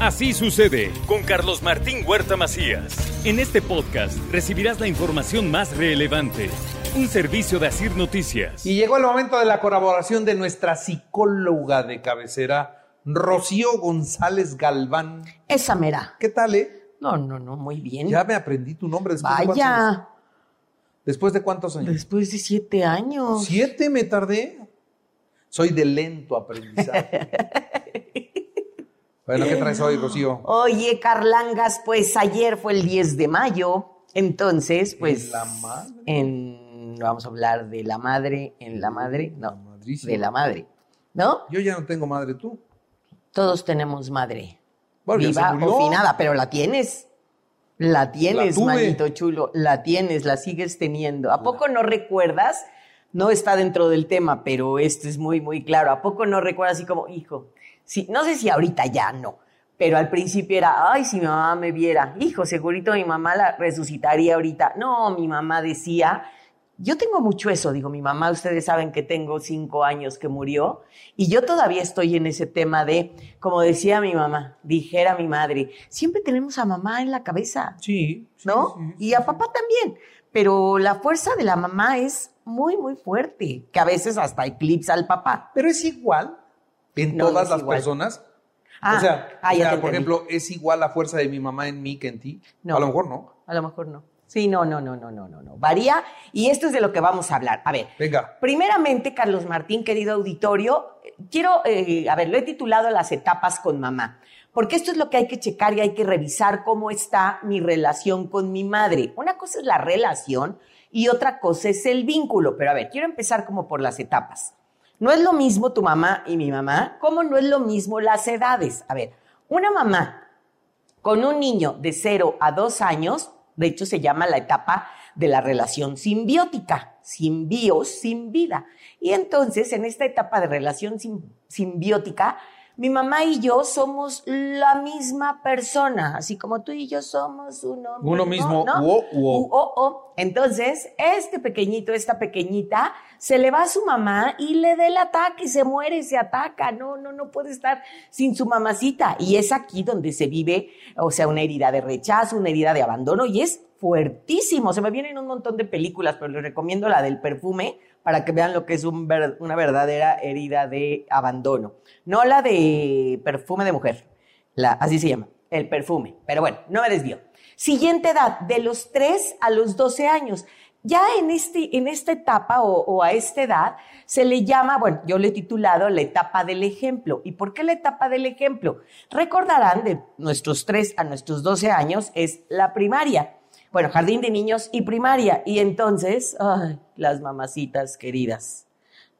Así sucede con Carlos Martín Huerta Macías. En este podcast recibirás la información más relevante. Un servicio de Asir Noticias. Y llegó el momento de la colaboración de nuestra psicóloga de cabecera, Rocío González Galván. Esa mera. ¿Qué tal, eh? No, no, no, muy bien. Ya me aprendí tu nombre después de cuántos años. Vaya, ¿Después de cuántos años? después de siete años. ¿Siete me tardé? Soy de lento aprendizaje. bueno, ¿qué traes hoy, Rocío? Oye, Carlangas, pues ayer fue el 10 de mayo. Entonces, pues. ¿En la madre? en- vamos a hablar de la madre, en la madre, no, de la madre. ¿No? Yo ya no tengo madre, tú. Todos tenemos madre. Bueno, Viva o finada, pero la tienes. La tienes, manito chulo. La tienes, la sigues teniendo. ¿A poco no recuerdas? No está dentro del tema, pero esto es muy, muy claro. ¿A poco no recuerdas así como, hijo? Sí, no sé si ahorita ya no, pero al principio era, ay, si mi mamá me viera, hijo, segurito mi mamá la resucitaría ahorita. No, mi mamá decía, yo tengo mucho eso, digo, mi mamá, ustedes saben que tengo cinco años que murió y yo todavía estoy en ese tema de, como decía mi mamá, dijera mi madre, siempre tenemos a mamá en la cabeza, Sí. sí, ¿no? sí, y a papá también, pero la fuerza de la mamá es muy, muy fuerte, que a veces hasta eclipsa al papá. Pero es igual en No, todas las igual. personas. Ah, o sea, ah, o sea, por ejemplo, ¿es igual la fuerza de mi mamá en mí que en ti? No. A lo mejor no. A lo mejor no. Sí, no, no, no, no, no, no, no. Varía y esto es de lo que vamos a hablar. A ver, Venga. Primeramente, Carlos Martín, querido auditorio, quiero, eh, a ver, lo he titulado Las etapas con mamá, porque esto es lo que hay que checar y hay que revisar cómo está mi relación con mi madre. Una cosa es la relación y otra cosa es el vínculo, pero a ver, quiero empezar como por las etapas. No es lo mismo tu mamá y mi mamá, como no es lo mismo las edades. A ver, una mamá con un niño de 0 a 2 años, de hecho se llama la etapa de la relación simbiótica, sin bios, sin vida. Y entonces, en esta etapa de relación sim- simbiótica, mi mamá y yo somos la misma persona, así como tú y yo somos uno, Uno mismo, ¿no? uo, uo. Uo, o. Entonces, este pequeñito, esta pequeñita, se le va a su mamá y le da el ataque, se muere, se ataca. No, no, no puede estar sin su mamacita. Y es aquí donde se vive, o sea, una herida de rechazo, una herida de abandono, y es fuertísimo. Se me vienen un montón de películas, pero les recomiendo la del perfume para que vean lo que es una verdadera herida de abandono. No la de perfume de mujer, la, así se llama, el perfume. Pero bueno, no me desvío. Siguiente edad, de los 3 a los 12 años. Ya en, este, esta etapa o, o a esta edad se le llama, bueno, yo le he titulado la etapa del ejemplo. ¿Y por qué la etapa del ejemplo? Recordarán de nuestros 3 a nuestros 12 años es la primaria. Bueno, jardín de niños y primaria. Y entonces, ay, las mamacitas queridas.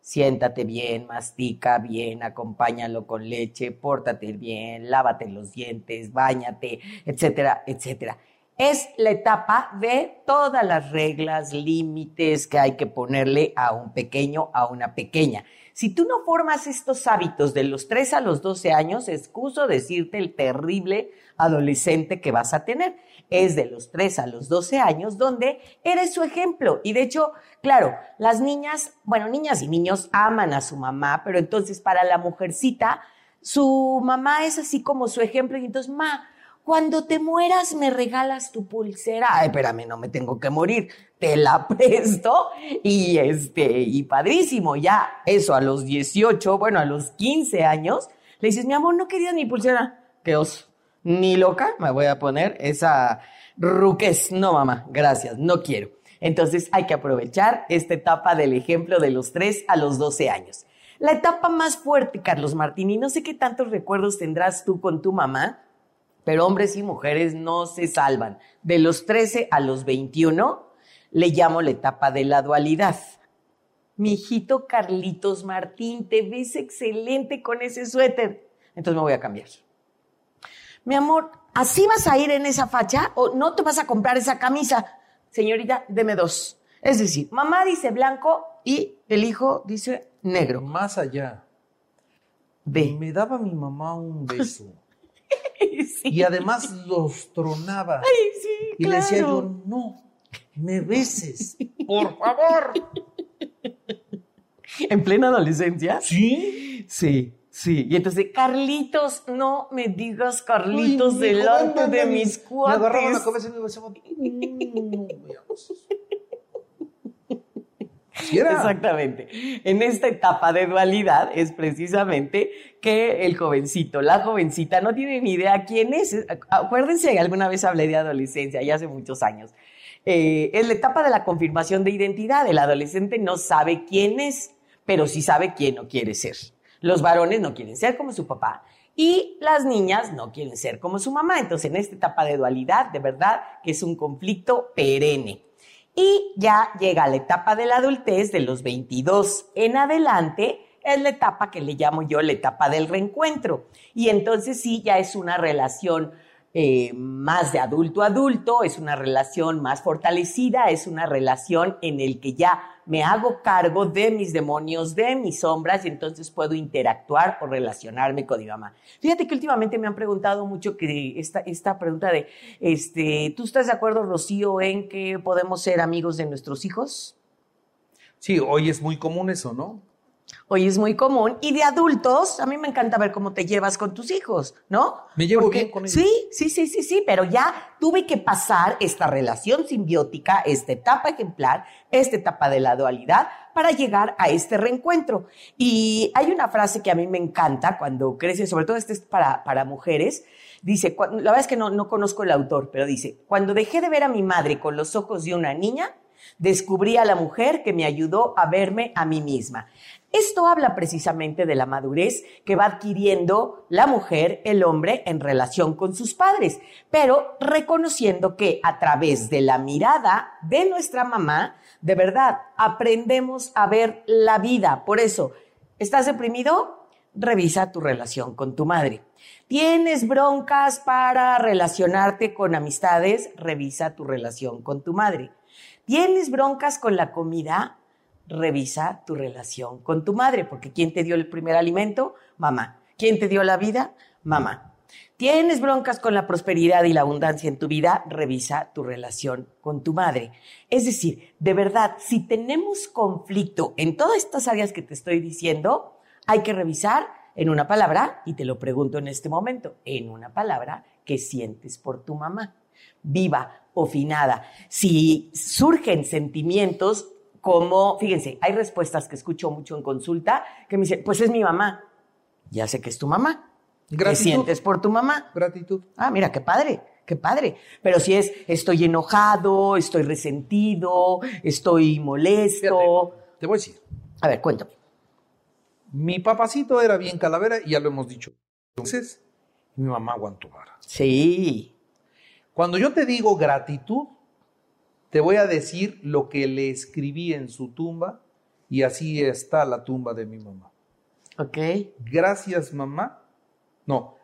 Siéntate bien, mastica bien, acompáñalo con leche, pórtate bien, lávate los dientes, báñate, etcétera, etcétera. Es la etapa de todas las reglas, límites que hay que ponerle a un pequeño, a una pequeña. Si tú no formas estos hábitos de los 3 a los 12 años, excuso decirte el terrible adolescente que vas a tener. Es de los 3 a los 12 años donde eres su ejemplo. Y de hecho, claro, las niñas, bueno, niñas y niños aman a su mamá, pero entonces para la mujercita, su mamá es así como su ejemplo. Y entonces, ma, cuando te mueras me regalas tu pulsera. Ay, espérame, no me tengo que morir. Te la presto y este, y padrísimo, ya eso a los 18, bueno, a los 15 años, le dices, mi amor, no querías mi pulsera. Qué oso. Ni loca me voy a poner esa ruquez. No, mamá, gracias, no quiero. Entonces hay que aprovechar esta etapa del ejemplo de los 3 a los 12 años. La etapa más fuerte, Carlos Martín, y no sé qué tantos recuerdos tendrás tú con tu mamá, pero hombres y mujeres no se salvan. De los 13 a los 21 le llamo la etapa de la dualidad. Mi hijito Carlitos Martín, te ves excelente con ese suéter. Entonces me voy a cambiar. Mi amor, ¿así vas a ir en esa facha o no te vas a comprar esa camisa? Señorita, deme dos. Es decir, mamá dice blanco y el hijo dice negro. Más allá. Ve. Me daba mi mamá un beso. Sí. Y además los tronaba. Ay, sí, Y le decía yo, no, me beses, por favor. ¿En plena adolescencia? ¿Sí? Sí, Sí, y entonces, Carlitos, no me digas Carlitos Uy, delante de mis Me agarraba la cuates. cabeza y me besaba. Mm, veamos. Así era. Exactamente. En esta etapa de dualidad es precisamente que el jovencito, la jovencita no tiene ni idea quién es. Acuérdense alguna vez hablé de adolescencia, ya hace muchos años. Eh, es la etapa de la confirmación de identidad. El adolescente no sabe quién es, pero sí sabe quién no quiere ser. Los varones no quieren ser como su papá y las niñas no quieren ser como su mamá. Entonces, en esta etapa de dualidad, de verdad es un conflicto perenne. Y ya llega la etapa de la adultez, de los 22 en adelante, es la etapa que le llamo yo la etapa del reencuentro. Y entonces sí, ya es una relación eh, más de adulto a adulto, es una relación más fortalecida, es una relación en el que ya me hago cargo de mis demonios, de mis sombras, y entonces puedo interactuar o relacionarme con mi mamá. Fíjate que últimamente me han preguntado mucho que esta, esta pregunta de, este, ¿tú estás de acuerdo, Rocío, en que podemos ser amigos de nuestros hijos? Sí, hoy es muy común eso, ¿no? Hoy es muy común. Y de adultos, a mí me encanta ver cómo te llevas con tus hijos, ¿no? Me llevo Porque- bien con ellos. Sí, sí, sí, sí, sí, pero ya tuve que pasar esta relación simbiótica, esta etapa ejemplar, esta etapa de la dualidad para llegar a este reencuentro. Y hay una frase que a mí me encanta cuando crece, sobre todo este es para, para mujeres, dice, la verdad es que no, no conozco el autor, pero dice, cuando dejé de ver a mi madre con los ojos de una niña, descubrí a la mujer que me ayudó a verme a mí misma. Esto habla precisamente de la madurez que va adquiriendo la mujer, el hombre, en relación con sus padres, pero reconociendo que a través de la mirada de nuestra mamá, de verdad, aprendemos a ver la vida. Por eso, ¿estás deprimido? Revisa tu relación con tu madre. ¿Tienes broncas para relacionarte con amistades? Revisa tu relación con tu madre. ¿Tienes broncas con la comida? Revisa tu relación con tu madre, porque ¿quién te dio el primer alimento? Mamá. ¿Quién te dio la vida? Mamá. ¿Tienes broncas con la prosperidad y la abundancia en tu vida? Revisa tu relación con tu madre. Es decir, de verdad, si tenemos conflicto en todas estas áreas que te estoy diciendo, hay que revisar en una palabra, y te lo pregunto en este momento, en una palabra que sientes por tu mamá, viva o finada. Si surgen sentimientos como, fíjense, hay respuestas que escucho mucho en consulta que me dicen, pues es mi mamá. Ya sé que es tu mamá. ¿Qué Gratitud. sientes por tu mamá? Gratitud. Ah, mira, qué padre, qué padre. Pero si es, estoy enojado, estoy resentido, estoy molesto. Fíjate, te voy a decir. A ver, cuéntame. Mi papacito era bien calavera y ya lo hemos dicho. Entonces, mi mamá aguantó vara. Sí. Cuando yo te digo gratitud, te voy a decir lo que le escribí en su tumba y así está la tumba de mi mamá. Ok. Gracias, mamá. No.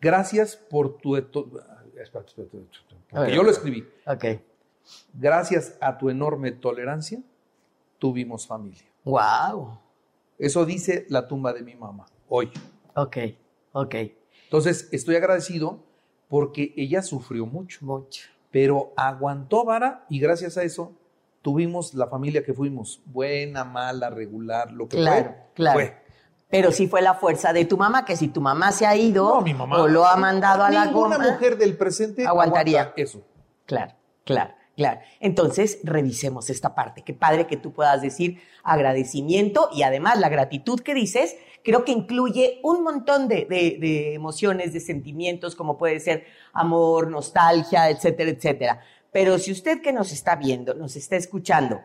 Gracias por tu... porque yo lo escribí. Ok. Gracias a tu enorme tolerancia, tuvimos familia. Wow. Eso dice la tumba de mi mamá hoy. Ok. Ok. Entonces, estoy agradecido porque ella sufrió mucho, Mucho. pero aguantó vara y gracias a eso tuvimos la familia que fuimos. Buena, mala, regular, lo que Claro, fue. claro. fue. Pero sí fue la fuerza de tu mamá, que si tu mamá se ha ido No, mi mamá. o lo ha mandado a la Ninguna goma. mujer del presente aguantaría. aguanta eso. Claro, claro, claro. Entonces, revisemos esta parte. Qué padre que tú puedas decir agradecimiento y además la gratitud que dices, creo que incluye un montón de, de- de emociones, de sentimientos, como puede ser amor, nostalgia, etcétera, etcétera. Pero si usted que nos está viendo, nos está escuchando,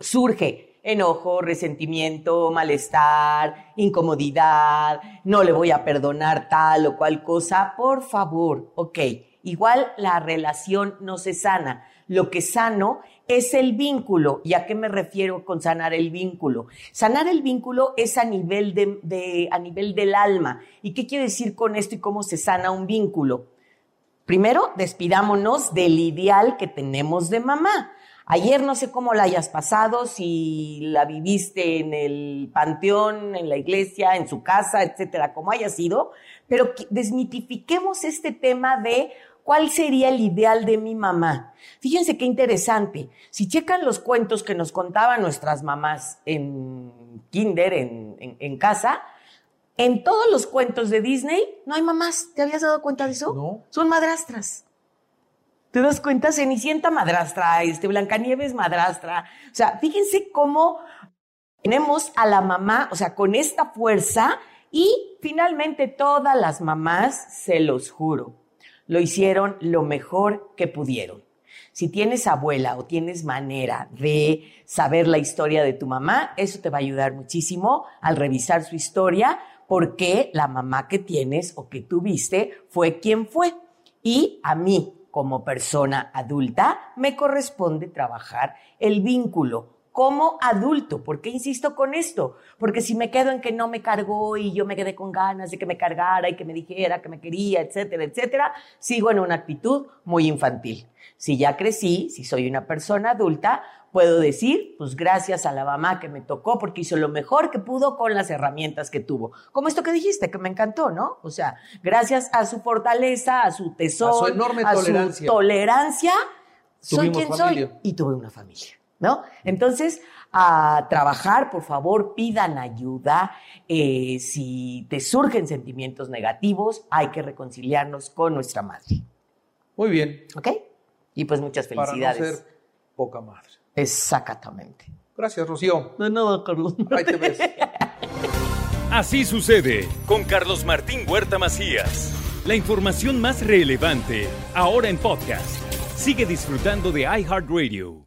surge enojo, resentimiento, malestar, incomodidad, no le voy a perdonar tal o cual cosa, por favor, ok. Igual la relación no se sana. Lo que sano es el vínculo. ¿Y a qué me refiero con sanar el vínculo? Sanar el vínculo es a nivel, de, a nivel del alma. ¿Y qué quiero decir con esto y cómo se sana un vínculo? Primero, despidámonos del ideal que tenemos de mamá. Ayer no sé cómo la hayas pasado, si la viviste en el panteón, en la iglesia, en su casa, etcétera, como haya sido, pero que desmitifiquemos este tema de cuál sería el ideal de mi mamá. Fíjense qué interesante. Si checan los cuentos que nos contaban nuestras mamás en kinder, en, en- en casa, En todos los cuentos de Disney no hay mamás. ¿Te habías dado cuenta de eso? No. Son madrastras. ¿Te das cuenta? Cenicienta madrastra, este, Blancanieves madrastra. O sea, fíjense cómo tenemos a la mamá, o sea, con esta fuerza y finalmente todas las mamás, se los juro, lo hicieron lo mejor que pudieron. Si tienes abuela o tienes manera de saber la historia de tu mamá, eso te va a ayudar muchísimo al revisar su historia, porque la mamá que tienes o que tuviste fue quien fue. Y a mí, como persona adulta, me corresponde trabajar el vínculo como adulto. ¿Por qué insisto con esto? Porque si me quedo en que no me cargó y yo me quedé con ganas de que me cargara y que me dijera que me quería, etcétera, etcétera, sigo en una actitud muy infantil. Si ya crecí, si soy una persona adulta, puedo decir, pues gracias a la mamá que me tocó porque hizo lo mejor que pudo con las herramientas que tuvo. Como esto que dijiste, que me encantó, ¿no? O sea, gracias a su fortaleza, a su tesoro, A su enorme a su tolerancia. tolerancia, soy quien familia. soy y tuve una familia, ¿no? Entonces, a trabajar, por favor, pidan ayuda. Eh, si te surgen sentimientos negativos, hay que reconciliarnos con nuestra madre, Muy bien. ¿ok? Y pues muchas Para no felicidades. ser poca madre. Exactamente. Gracias, Rocío. De nada, Carlos. Ahí te ves. Así sucede con Carlos Martín Huerta Macías. La información más relevante ahora en podcast. Sigue disfrutando de iHeartRadio.